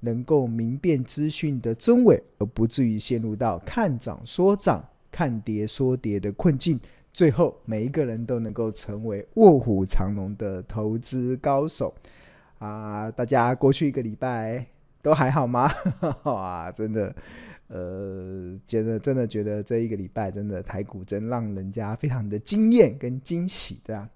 能够明辨资讯的真伪，而不至于陷入到看涨说涨、看跌说跌的困境。最后，每一个人都能够成为卧虎藏龙的投资高手。啊，大家过去一个礼拜都还好吗？哇，真的。呃，觉得真的觉得这一个礼拜真的台股真让人家非常的惊艳跟惊喜，对吧？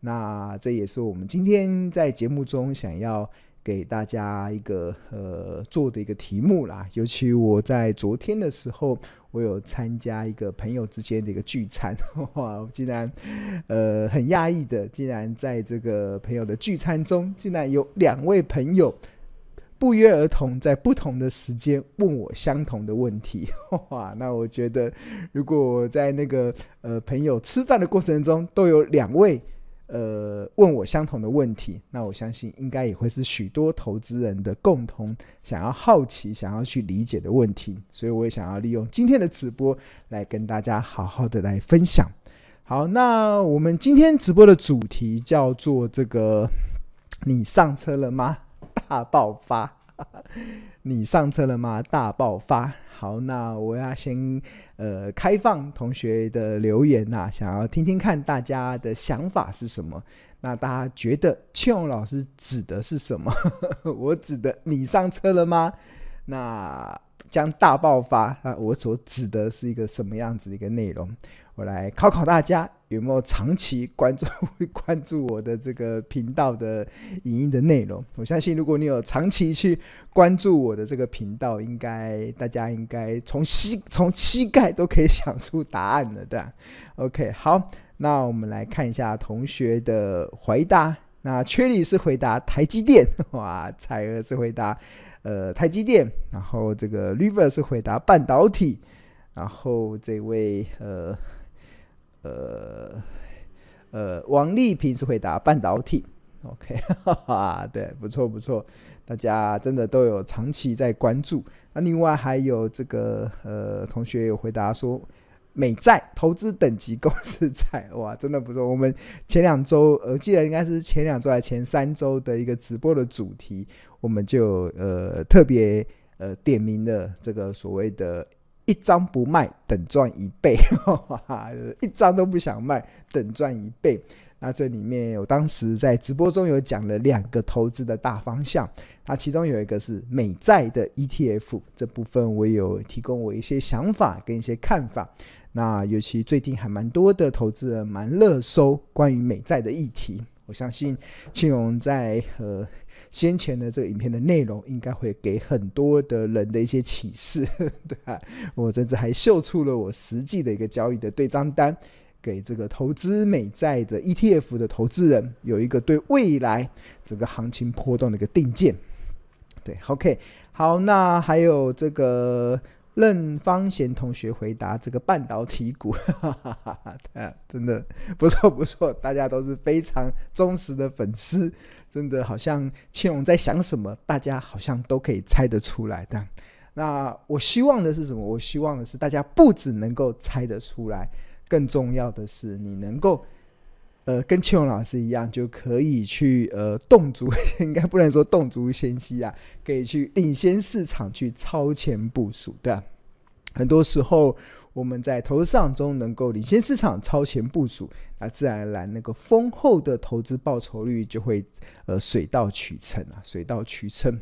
那这也是我们今天在节目中想要给大家一个呃做的一个题目啦。尤其我在昨天的时候，我有参加一个朋友之间的一个聚餐，哇，我竟然呃很讶异的，竟然在这个朋友的聚餐中，竟然有两位朋友。不约而同，在不同的时间问我相同的问题，哇！那我觉得，如果我在那个呃朋友吃饭的过程中都有两位呃问我相同的问题，那我相信应该也会是许多投资人的共同想要好奇、想要去理解的问题。所以我也想要利用今天的直播来跟大家好好的来分享。好，那我们今天直播的主题叫做这个：你上车了吗？大爆发，你上车了吗？大爆发。好，那我要先呃开放同学的留言呐、啊，想要听听看大家的想法是什么。那大家觉得庆荣老师指的是什么？我指的你上车了吗？那将大爆发那，我所指的是一个什么样子的一个内容？我来考考大家有没有长期关注关注我的这个频道的影音的内容。我相信，如果你有长期去关注我的这个频道，应该大家应该从膝从膝盖都可以想出答案了，对吧？OK，好，那我们来看一下同学的回答。那缺里是回答台积电，哇，彩儿是回答呃台积电，然后这个 River 是回答半导体，然后这位呃。呃呃，王丽平是回答半导体，OK，哈哈，对，不错不错，大家真的都有长期在关注。那另外还有这个呃同学有回答说，美债投资等级公司债，哇，真的不错。我们前两周，我记得应该是前两周还前三周的一个直播的主题，我们就呃特别呃点名了这个所谓的。一张不卖等赚一倍，一张都不想卖等赚一倍。那这里面我当时在直播中有讲了两个投资的大方向，那其中有一个是美债的 ETF，这部分我有提供我一些想法跟一些看法。那尤其最近还蛮多的投资人蛮热搜关于美债的议题，我相信庆荣在呃。先前的这个影片的内容应该会给很多的人的一些启示，对吧？我甚至还秀出了我实际的一个交易的对账单，给这个投资美债的 ETF 的投资人有一个对未来整个行情波动的一个定见。对，OK，好，那还有这个。任方贤同学回答：“这个半导体股，哈哈哈哈，真的不错不错，大家都是非常忠实的粉丝，真的好像庆荣在想什么，大家好像都可以猜得出来的。那我希望的是什么？我希望的是大家不只能够猜得出来，更重要的是你能够。”呃，跟庆荣老师一样，就可以去呃动足，应该不能说动足先机啊，可以去领先市场，去超前部署，对？很多时候我们在投资市场中能够领先市场、超前部署，那自然而然那个丰厚的投资报酬率就会呃水到渠成啊，水到渠成。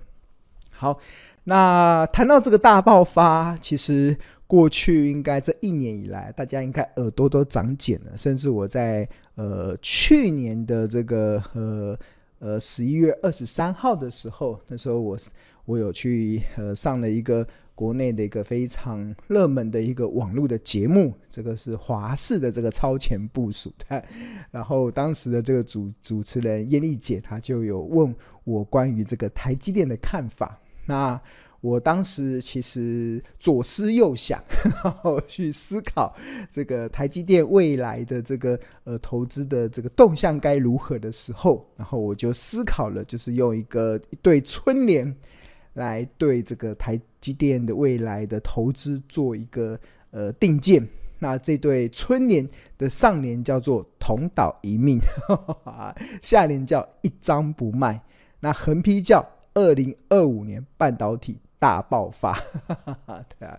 好，那谈到这个大爆发，其实。过去应该这一年以来，大家应该耳朵都长茧了。甚至我在呃去年的这个呃呃十一月二十三号的时候，那时候我我有去呃上了一个国内的一个非常热门的一个网络的节目，这个是华视的这个超前部署的。然后当时的这个主主持人燕丽姐，她就有问我关于这个台积电的看法。那我当时其实左思右想，然后去思考这个台积电未来的这个呃投资的这个动向该如何的时候，然后我就思考了，就是用一个一对春联来对这个台积电的未来的投资做一个呃定见。那这对春联的上联叫做“同岛一命”，下联叫“一张不卖”，那横批叫“二零二五年半导体”。大爆发，对啊，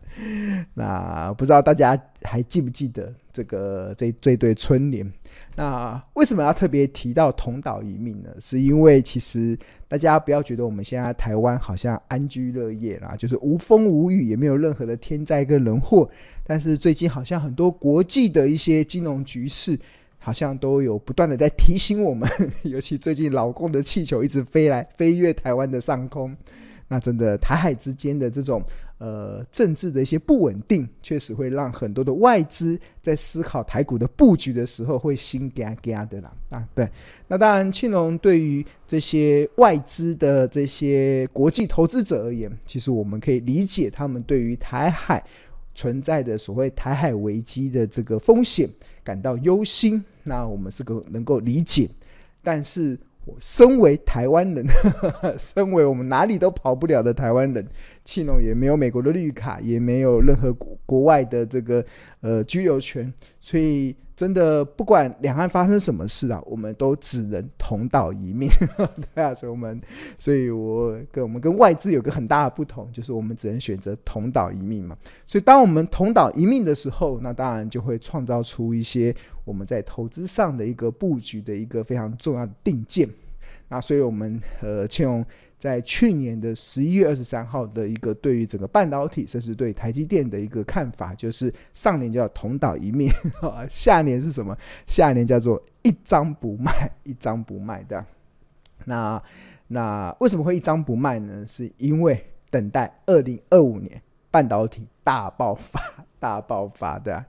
那不知道大家还记不记得这个这这对春联？那为什么要特别提到同岛一命呢？是因为其实大家不要觉得我们现在台湾好像安居乐业啦，就是无风无雨，也没有任何的天灾跟人祸。但是最近好像很多国际的一些金融局势，好像都有不断的在提醒我们，尤其最近老公的气球一直飞来飞越台湾的上空。那真的台海之间的这种呃政治的一些不稳定，确实会让很多的外资在思考台股的布局的时候会心嘎嘎的啦啊。对，那当然庆隆对于这些外资的这些国际投资者而言，其实我们可以理解他们对于台海存在的所谓台海危机的这个风险感到忧心。那我们是个能够理解，但是。我身为台湾人，身为我们哪里都跑不了的台湾人，庆农也没有美国的绿卡，也没有任何国国外的这个呃居留权，所以真的不管两岸发生什么事啊，我们都只能同岛一命。对啊，所以我们，所以我跟我们跟外资有个很大的不同，就是我们只能选择同岛一命嘛。所以当我们同岛一命的时候，那当然就会创造出一些。我们在投资上的一个布局的一个非常重要的定见，那所以我们呃庆荣在去年的十一月二十三号的一个对于整个半导体，甚至对台积电的一个看法，就是上联叫同岛一面，下联是什么？下联叫做一张不卖，一张不卖的。那那为什么会一张不卖呢？是因为等待二零二五年半导体大爆发，大爆发的。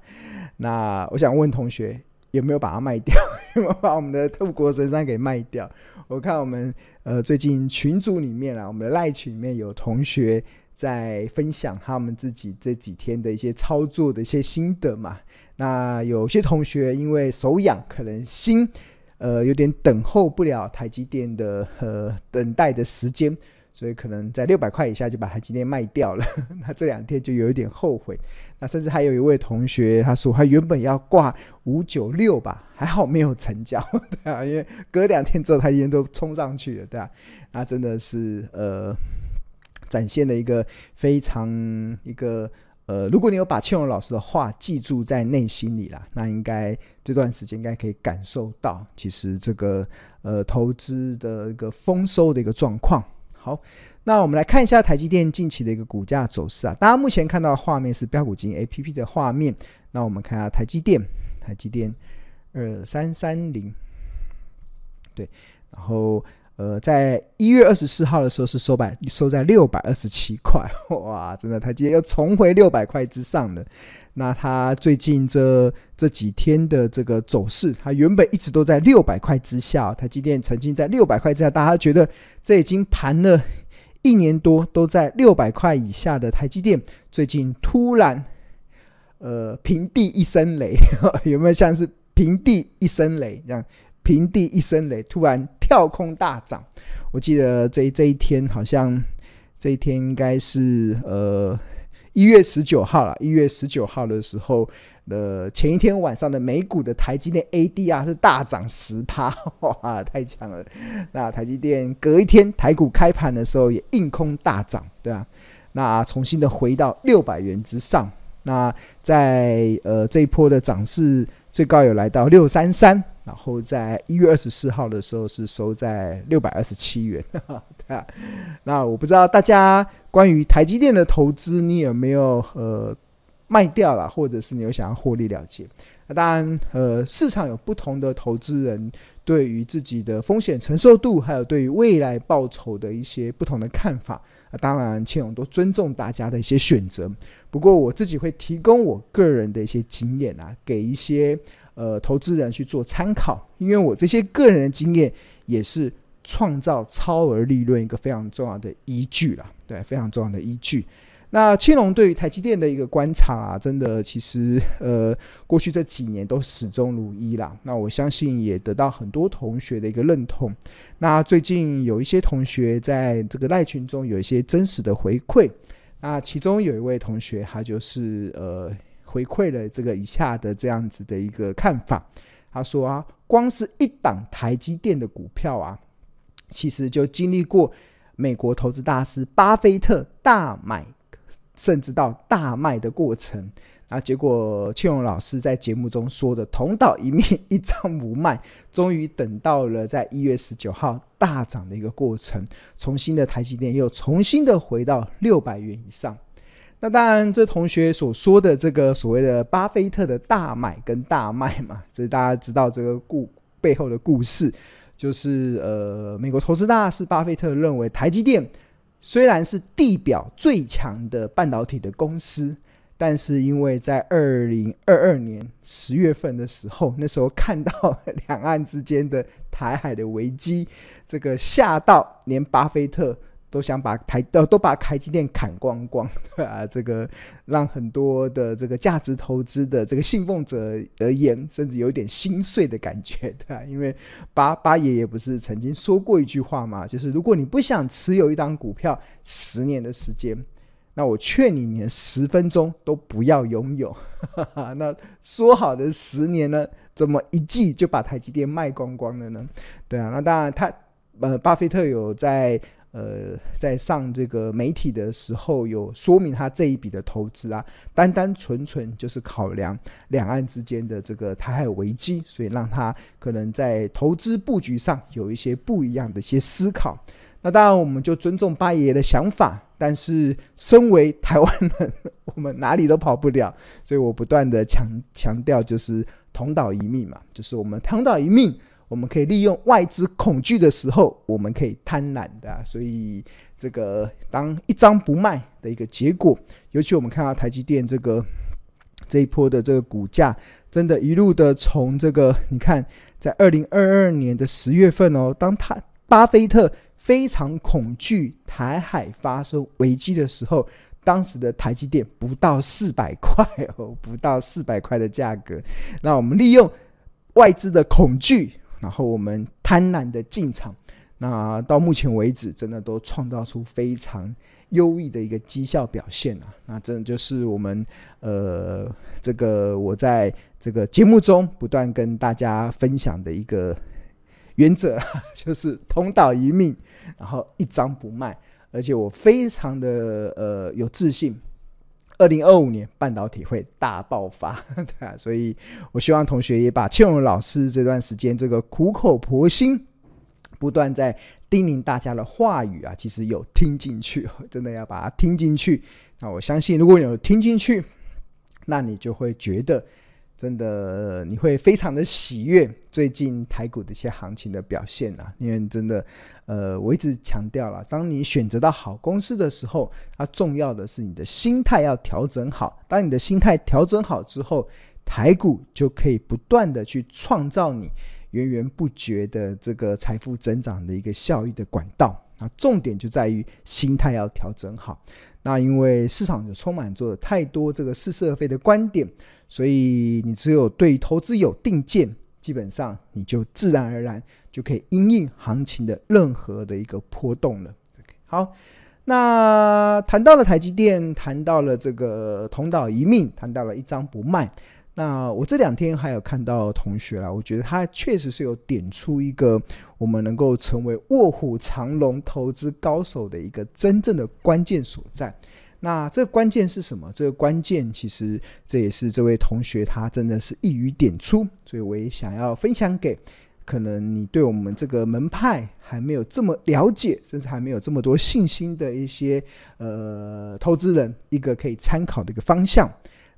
那我想问同学。有没有把它卖掉？有没有把我们的护国神山给卖掉？我看我们呃最近群组里面啊，我们的赖群里面有同学在分享他们自己这几天的一些操作的一些心得嘛。那有些同学因为手痒，可能心呃有点等候不了台积电的呃等待的时间。所以可能在六百块以下就把台积电卖掉了，那这两天就有一点后悔。那甚至还有一位同学，他说他原本要挂五九六吧，还好没有成交，对啊，因为隔两天之后他已经都冲上去了，对啊，那真的是呃，展现了一个非常一个呃，如果你有把庆荣老师的话记住在内心里啦，那应该这段时间应该可以感受到，其实这个呃投资的一个丰收的一个状况。好，那我们来看一下台积电近期的一个股价走势啊。大家目前看到画面是标股金 A P P 的画面。那我们看下台积电，台积电二三三零，对，然后呃，在一月二十四号的时候是收百收在六百二十七块，哇，真的台积电又重回六百块之上了。那它最近这这几天的这个走势，它原本一直都在六百块之下。台积电曾经在六百块之下，大家觉得这已经盘了一年多都在六百块以下的台积电，最近突然呃平地一声雷，有没有像是平地一声雷这样？平地一声雷，突然跳空大涨。我记得这这一天好像这一天应该是呃。一月十九号了，一月十九号的时候，呃，前一天晚上的美股的台积电 ADR 是大涨十趴，哇，太强了！那台积电隔一天台股开盘的时候也硬空大涨，对啊，那重新的回到六百元之上。那在呃这一波的涨势最高有来到六三三，然后在一月二十四号的时候是收在六百二十七元，对啊。那我不知道大家。关于台积电的投资，你有没有呃卖掉了，或者是你有想要获利了结？那当然，呃，市场有不同的投资人对于自己的风险承受度，还有对于未来报酬的一些不同的看法。啊，当然，庆隆都尊重大家的一些选择。不过，我自己会提供我个人的一些经验啊，给一些呃投资人去做参考，因为我这些个人的经验也是。创造超额利润一个非常重要的依据了，对，非常重要的依据。那青龙对于台积电的一个观察啊，真的其实呃，过去这几年都始终如一啦。那我相信也得到很多同学的一个认同。那最近有一些同学在这个赖群中有一些真实的回馈。那其中有一位同学，他就是呃回馈了这个以下的这样子的一个看法。他说啊，光是一档台积电的股票啊，其实就经历过美国投资大师巴菲特大买。甚至到大卖的过程，啊，结果庆荣老师在节目中说的“同岛一命，一张不卖”，终于等到了在一月十九号大涨的一个过程，重新的台积电又重新的回到六百元以上。那当然，这同学所说的这个所谓的巴菲特的大买跟大卖嘛，这大家知道这个故背后的故事，就是呃，美国投资大师巴菲特认为台积电。虽然是地表最强的半导体的公司，但是因为在二零二二年十月份的时候，那时候看到两岸之间的台海的危机，这个吓到连巴菲特。都想把台呃都把台积电砍光光，啊，这个让很多的这个价值投资的这个信奉者而言，甚至有点心碎的感觉，对啊，因为巴巴爷爷不是曾经说过一句话嘛，就是如果你不想持有一档股票十年的时间，那我劝你连十分钟都不要拥有。那说好的十年呢，怎么一季就把台积电卖光光了呢？对啊，那当然他呃，巴菲特有在。呃，在上这个媒体的时候，有说明他这一笔的投资啊，单单纯纯就是考量两岸之间的这个台海危机，所以让他可能在投资布局上有一些不一样的一些思考。那当然，我们就尊重八爷爷的想法，但是身为台湾人，我们哪里都跑不了，所以我不断的强强调，就是同岛一命嘛，就是我们同岛一命。我们可以利用外资恐惧的时候，我们可以贪婪的、所以这个当一张不卖的一个结果，尤其我们看到台积电这个这一波的这个股价，真的一路的从这个你看，在二零二二年的十月份哦，当他巴菲特非常恐惧台海发生危机的时候，当时的台积电不到四百块哦，不到四百块的价格，那我们利用外资的恐惧。然后我们贪婪的进场，那到目前为止，真的都创造出非常优异的一个绩效表现啊！那真的就是我们呃，这个我在这个节目中不断跟大家分享的一个原则，就是同岛一命，然后一张不卖，而且我非常的呃有自信。二零二五年半导体会大爆发，对啊，所以我希望同学也把庆隆老师这段时间这个苦口婆心、不断在叮咛大家的话语啊，其实有听进去，真的要把它听进去。那我相信，如果你有听进去，那你就会觉得。真的，你会非常的喜悦最近台股的一些行情的表现啊，因为真的，呃，我一直强调了，当你选择到好公司的时候，它重要的是你的心态要调整好。当你的心态调整好之后，台股就可以不断的去创造你源源不绝的这个财富增长的一个效益的管道。啊，重点就在于心态要调整好。那因为市场就充满着太多这个似是而非的观点。所以你只有对投资有定见，基本上你就自然而然就可以因应行情的任何的一个波动了。OK，好，那谈到了台积电，谈到了这个同岛一命，谈到了一张不卖。那我这两天还有看到同学啦，我觉得他确实是有点出一个我们能够成为卧虎藏龙投资高手的一个真正的关键所在。那这个关键是什么？这个关键其实这也是这位同学他真的是一语点出，所以我也想要分享给可能你对我们这个门派还没有这么了解，甚至还没有这么多信心的一些呃投资人一个可以参考的一个方向。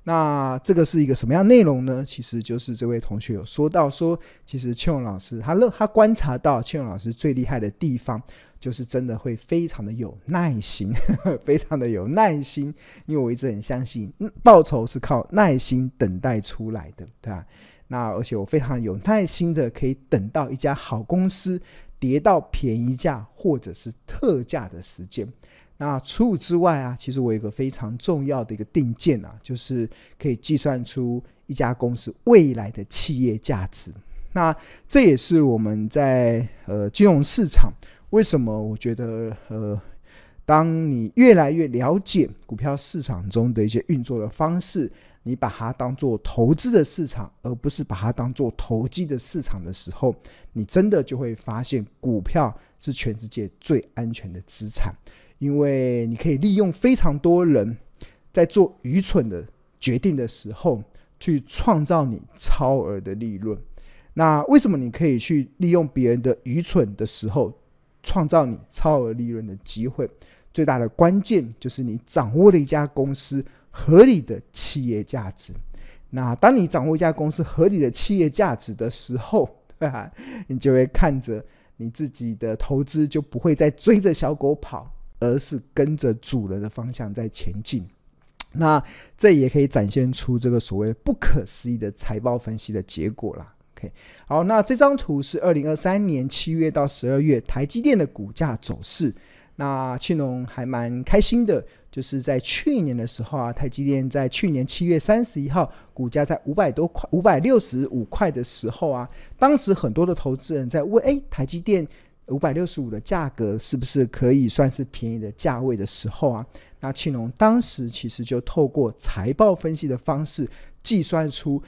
那这个是一个什么样内容呢？其实就是这位同学有说到说，其实庆隆老师他乐他观察到庆隆老师最厉害的地方。就是真的会非常的有耐心，非常的有耐心，因为我一直很相信，报酬是靠耐心等待出来的，对吧？那而且我非常有耐心的可以等到一家好公司跌到便宜价或者是特价的时间。那除此之外啊，其实我有一个非常重要的一个定见啊，就是可以计算出一家公司未来的企业价值。那这也是我们在呃金融市场为什么我觉得呃，当你越来越了解股票市场中的一些运作的方式，你把它当做投资的市场，而不是把它当做投机的市场的时候，你真的就会发现股票是全世界最安全的资产。因为你可以利用非常多人在做愚蠢的决定的时候，去创造你超额的利润。那为什么你可以去利用别人的愚蠢的时候，创造你超额利润的机会？最大的关键就是你掌握了一家公司合理的企业价值。那当你掌握一家公司合理的企业价值的时候，对 吧？你就会看着你自己的投资就不会再追着小狗跑。而是跟着主人的方向在前进，那这也可以展现出这个所谓不可思议的财报分析的结果啦。OK，好，那这张图是二零二三年七月到十二月台积电的股价走势。那庆隆还蛮开心的，就是在去年的时候啊，台积电在去年七月三十一号股价在五百多块、五百六十五块的时候啊，当时很多的投资人在问：哎，台积电。五百六十五的价格是不是可以算是便宜的价位的时候啊？那庆隆当时其实就透过财报分析的方式计算出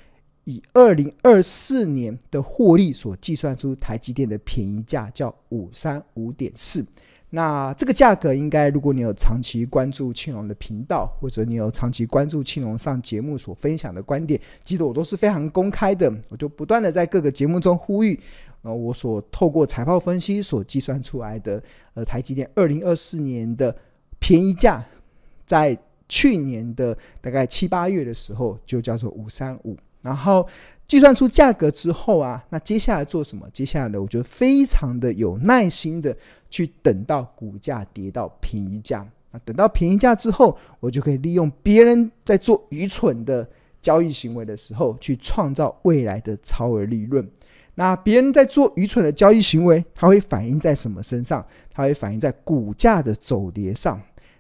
以二零二四年的获利所计算出台积电的便宜价叫五三五点四。那这个价格应该，如果你有长期关注庆隆的频道，或者你有长期关注庆隆上节目所分享的观点，记得我都是非常公开的，我就不断的在各个节目中呼吁。呃，我所透过财报分析所计算出来的，呃，台积电二零二四年的便宜价，在去年的大概七八月的时候就叫做五三五，然后计算出价格之后啊，那接下来做什么？接下来呢，我就非常的有耐心的去等到股价跌到便宜价，那等到便宜价之后，我就可以利用别人在做愚蠢的交易行为的时候，去创造未来的超额利润。那别人在做愚蠢的交易行为，它会反映在什么身上？它会反映在股价的走跌上。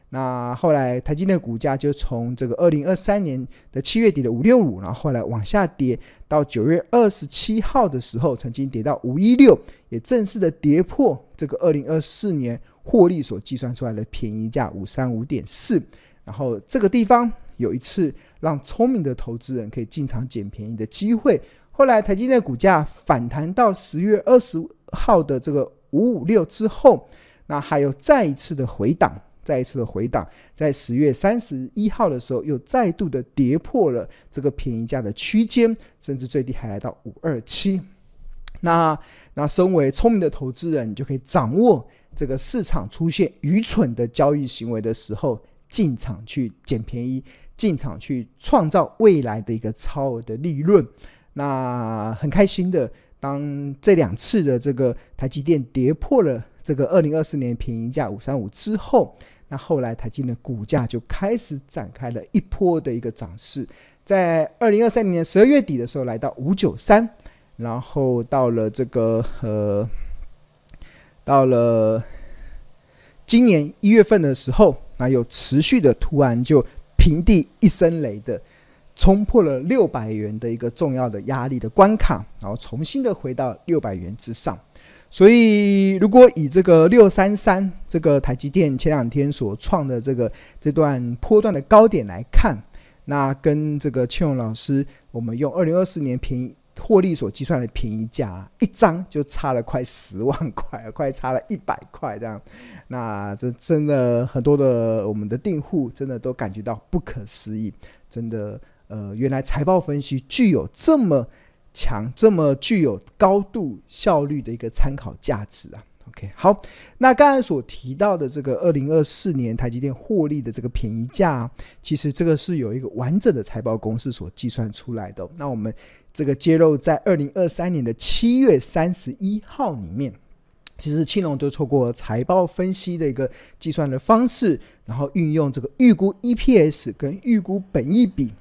那后来台积电股价就从这个二零二三年的七月底的五六五，然后后来往下跌到九月二十七号的时候，曾经跌到五一六，也正式的跌破这个二零二四年获利所计算出来的便宜价五三五点四。然后这个地方有一次让聪明的投资人可以进场捡便宜的机会。后来台积电股价反弹到十月二十号的这个五五六之后，那还有再一次的回档，再一次的回档，在十月三十一号的时候又再度的跌破了这个便宜价的区间，甚至最低还来到五二七。那那身为聪明的投资人，你就可以掌握这个市场出现愚蠢的交易行为的时候，进场去捡便宜，进场去创造未来的一个超额的利润。那很开心的，当这两次的这个台积电跌破了这个二零二四年便宜价五三五之后，那后来台积电的股价就开始展开了一波的一个涨势，在二零二三年十二月底的时候来到五九三，然后到了这个呃，到了今年一月份的时候，那又持续的突然就平地一声雷的。冲破了六百元的一个重要的压力的关卡，然后重新的回到六百元之上。所以，如果以这个六三三这个台积电前两天所创的这个这段波段的高点来看，那跟这个庆荣老师我们用二零二四年便宜获利所计算的便宜价，一张就差了快十万块，快差了一百块这样。那这真的很多的我们的订户真的都感觉到不可思议，真的。呃，原来财报分析具有这么强、这么具有高度效率的一个参考价值啊。OK，好，那刚才所提到的这个二零二四年台积电获利的这个便宜价，其实这个是有一个完整的财报公式所计算出来的。那我们这个揭露在二零二三年的七月三十一号里面，其实青龙就透过财报分析的一个计算的方式，然后运用这个预估 EPS 跟预估本益比。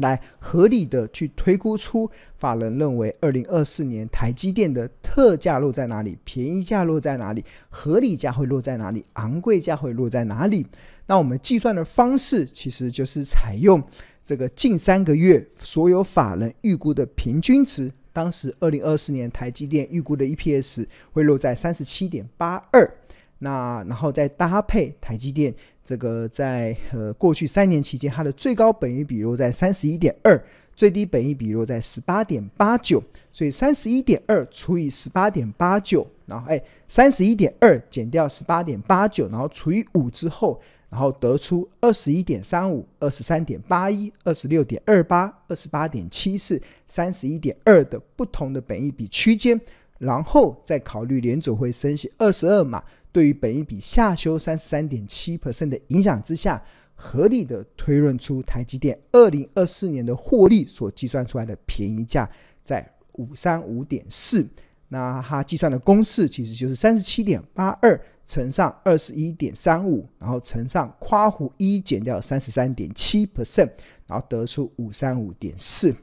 来合理的去推估出法人认为二零二四年台积电的特价落在哪里，便宜价落在哪里，合理价会落在哪里，昂贵价会落在哪里。那我们计算的方式其实就是采用这个近三个月所有法人预估的平均值。当时二零二四年台积电预估的 EPS 会落在三十七点八二。那然后再搭配台积电这个在呃过去三年期间，它的最高本益比落在三十一点二，最低本益比落在十八点八九，所以三十一点二除以十八点八九，然后哎三十一点二减掉十八点八九，然后除以五之后，然后得出二十一点三五、二十三点八一、二十六点二八、二十八点七四、三十一点二的不同的本益比区间，然后再考虑联准会升息二十二码。对于本一比下修三十三点七 percent 的影响之下，合理的推论出台积电二零二四年的获利所计算出来的便宜价在五三五点四。那它计算的公式其实就是三十七点八二乘上二十一点三五，然后乘上括弧一减掉三十三点七 percent，然后得出五三五点四。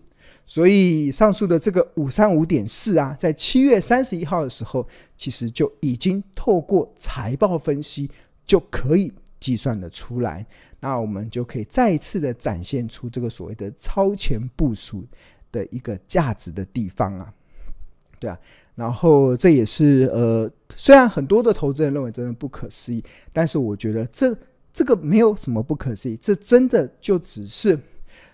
所以上述的这个五三五点四啊，在七月三十一号的时候，其实就已经透过财报分析就可以计算得出来。那我们就可以再一次的展现出这个所谓的超前部署的一个价值的地方啊，对啊。然后这也是呃，虽然很多的投资人认为真的不可思议，但是我觉得这这个没有什么不可思议，这真的就只是。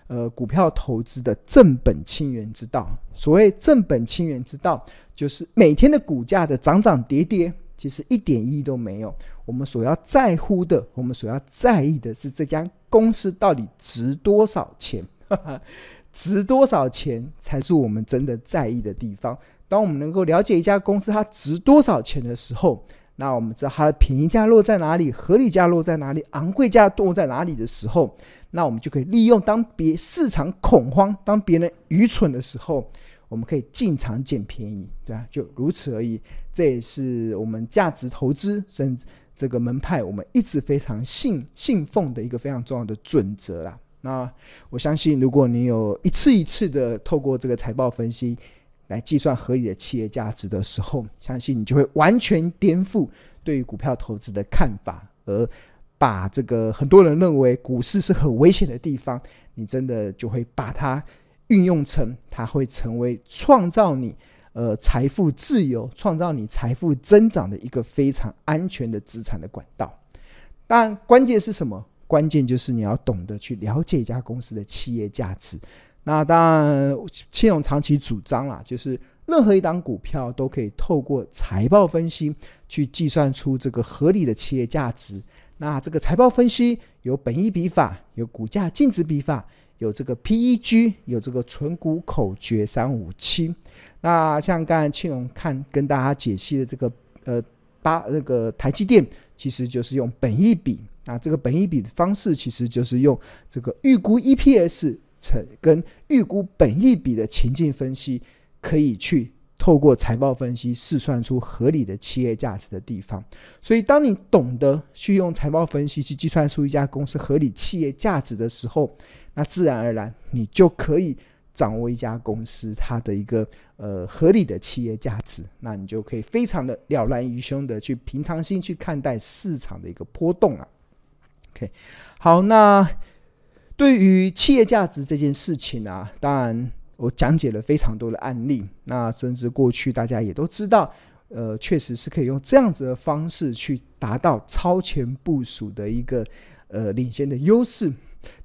呃，股票投资的正本清源之道。所谓正本清源之道，就是每天的股价的涨涨跌跌，其实一点意义都没有。我们所要在乎的，我们所要在意的是这家公司到底值多少钱，值多少钱才是我们真的在意的地方。当我们能够了解一家公司它值多少钱的时候，那我们知道它的便宜价落在哪里，合理价落在哪里，昂贵价落在哪里的时候。那我们就可以利用当别市场恐慌、当别人愚蠢的时候，我们可以进场捡便宜，对吧？就如此而已。这也是我们价值投资甚至这个门派，我们一直非常信 信奉的一个非常重要的准则啦。那我相信，如果你有一次一次的透过这个财报分析来计算合理的企业价值的时候，相信你就会完全颠覆对于股票投资的看法，而。把这个很多人认为股市是很危险的地方，你真的就会把它运用成，它会成为创造你呃财富自由、创造你财富增长的一个非常安全的资产的管道。当然，关键是什么？关键就是你要懂得去了解一家公司的企业价值。那当然，千勇长期主张啦，就是任何一档股票都可以透过财报分析去计算出这个合理的企业价值。那这个财报分析有本益比法，有股价净值比法，有这个 PEG，有这个存股口诀三五七。那像刚才庆隆看跟大家解析的这个呃八那个台积电，其实就是用本益比。那这个本益比的方式，其实就是用这个预估 EPS 乘跟预估本益比的情境分析，可以去。透过财报分析试算出合理的企业价值的地方，所以当你懂得去用财报分析去计算出一家公司合理企业价值的时候，那自然而然你就可以掌握一家公司它的一个呃合理的企业价值，那你就可以非常的了然于胸的去平常心去看待市场的一个波动啊。OK，好，那对于企业价值这件事情啊，当然。我讲解了非常多的案例，那甚至过去大家也都知道，呃，确实是可以用这样子的方式去达到超前部署的一个呃领先的优势。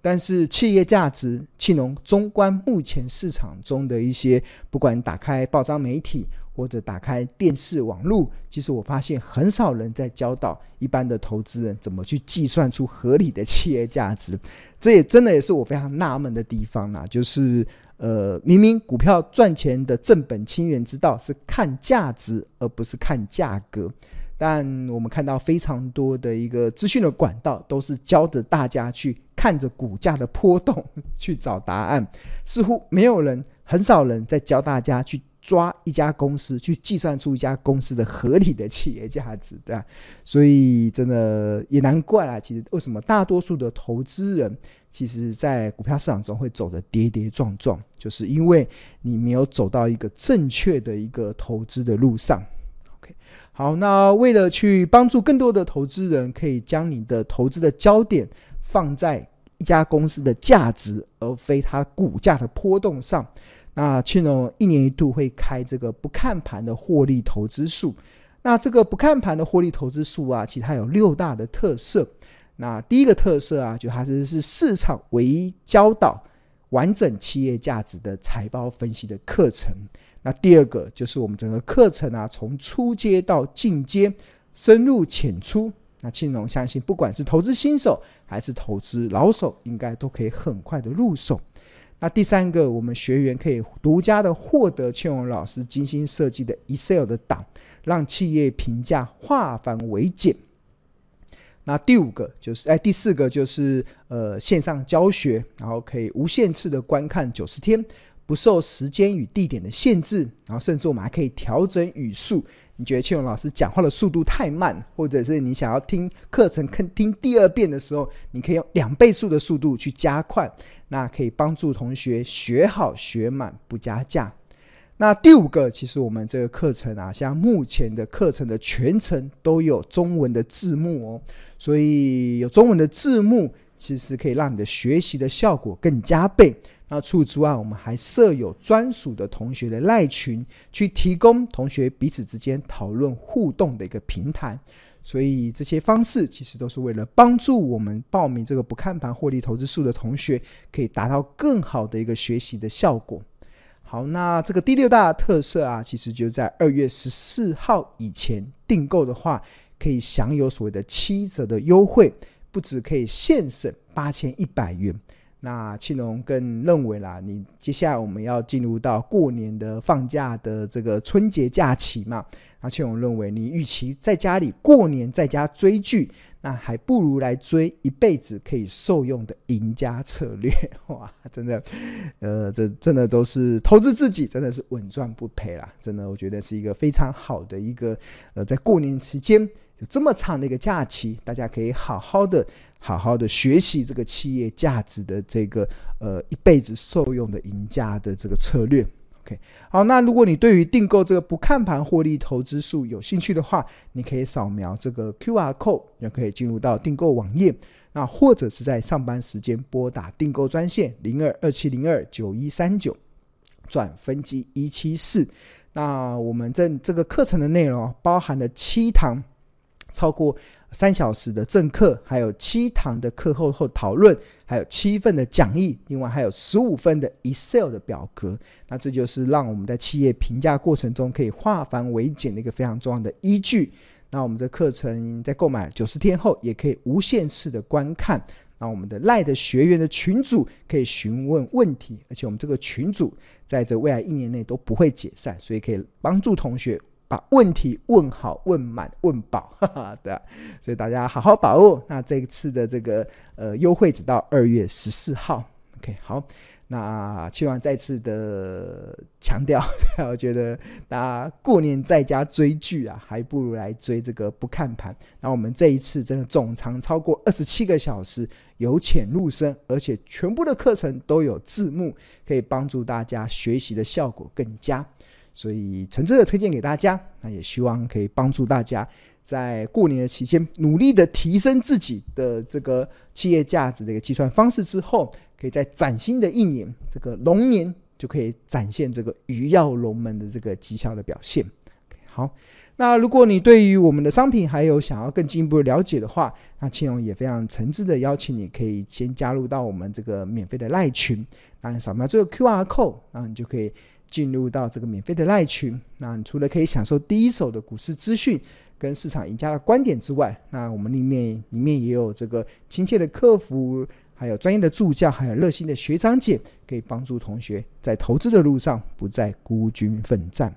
但是企业价值，气农中观目前市场中的一些，不管打开报章媒体或者打开电视网络，其实我发现很少人在教导一般的投资人怎么去计算出合理的企业价值。这也真的也是我非常纳闷的地方啦，就是。呃，明明股票赚钱的正本清源之道是看价值，而不是看价格。但我们看到非常多的一个资讯的管道，都是教着大家去看着股价的波动 去找答案，似乎没有人，很少人在教大家去抓一家公司，去计算出一家公司的合理的企业价值，对吧？所以真的也难怪啊，其实为什么大多数的投资人，其实在股票市场中会走得跌跌撞撞，就是因为你没有走到一个正确的一个投资的路上。OK，好，那为了去帮助更多的投资人，可以将你的投资的焦点放在一家公司的价值，而非它股价的波动上。那庆隆一年一度会开这个不看盘的获利投资术。那这个不看盘的获利投资术啊，其实它有六大的特色。那第一个特色啊，就它是是市场唯一教导完整企业价值的财报分析的课程。那第二个就是我们整个课程啊，从初阶到进阶，深入浅出。那庆隆相信，不管是投资新手还是投资老手，应该都可以很快的入手。那第三个，我们学员可以独家的获得庆荣老师精心设计的 Excel 的档，让企业评价化繁为简。那第五个就是，哎，第四个就是呃线上教学，然后可以无限次的观看九十天，不受时间与地点的限制，然后甚至我们还可以调整语速。你觉得庆隆老师讲话的速度太慢，或者是你想要听课程听第二遍的时候，你可以用两倍速的速度去加快，那可以帮助同学学好学满不加价。那第五个，其实我们这个课程啊，像目前的课程的全程都有中文的字幕哦，所以有中文的字幕，其实可以让你的学习的效果更加倍。那除此之外，我们还设有专属的同学的赖群，去提供同学彼此之间讨论互动的一个平台。所以这些方式其实都是为了帮助我们报名这个不看盘获利投资术的同学，可以达到更好的一个学习的效果。好，那这个第六大特色啊，其实就在二月十四号以前订购的话，可以享有所谓的七折的优惠，不止可以现省八千一百元。那庆龙更认为啦，你接下来我们要进入到过年的放假的这个春节假期嘛？那庆龙认为，你与其在家里过年在家追剧，那还不如来追一辈子可以受用的赢家策略。哇，真的，呃，这真的都是投资自己，真的是稳赚不赔啦！真的，我觉得是一个非常好的一个，呃，在过年期间有这么长的一个假期，大家可以好好的。好好的学习这个企业价值的这个呃一辈子受用的赢家的这个策略。OK，好，那如果你对于订购这个不看盘获利投资术有兴趣的话，你可以扫描这个 QR code，就可以进入到订购网页。那或者是在上班时间拨打订购专线零二二七零二九一三九转分机一七四。那我们这这个课程的内容包含了七堂超过。三小时的正课，还有七堂的课后后讨论，还有七份的讲义，另外还有十五份的 Excel 的表格。那这就是让我们在企业评价过程中可以化繁为简的一个非常重要的依据。那我们的课程在购买九十天后，也可以无限次的观看。那我们的赖的学员的群组可以询问问题，而且我们这个群组在这未来一年内都不会解散，所以可以帮助同学。把问题问好、问满、问饱，哈哈，对，所以大家好好把握。那这一次的这个呃优惠只到二月十四号，OK，好。那希望再次的强调，我觉得大家过年在家追剧啊，还不如来追这个不看盘。那我们这一次真的总长超过二十七个小时，由浅入深，而且全部的课程都有字幕，可以帮助大家学习的效果更佳。所以诚挚的推荐给大家，那也希望可以帮助大家在过年的期间努力的提升自己的这个企业价值的一个计算方式之后，可以在崭新的一年这个龙年就可以展现这个鱼跃龙门的这个绩效的表现。好，那如果你对于我们的商品还有想要更进一步的了解的话，那庆隆也非常诚挚的邀请你可以先加入到我们这个免费的赖群，那扫描这个 QR code，那你就可以。进入到这个免费的赖群，那你除了可以享受第一手的股市资讯跟市场赢家的观点之外，那我们里面里面也有这个亲切的客服，还有专业的助教，还有热心的学长姐，可以帮助同学在投资的路上不再孤军奋战。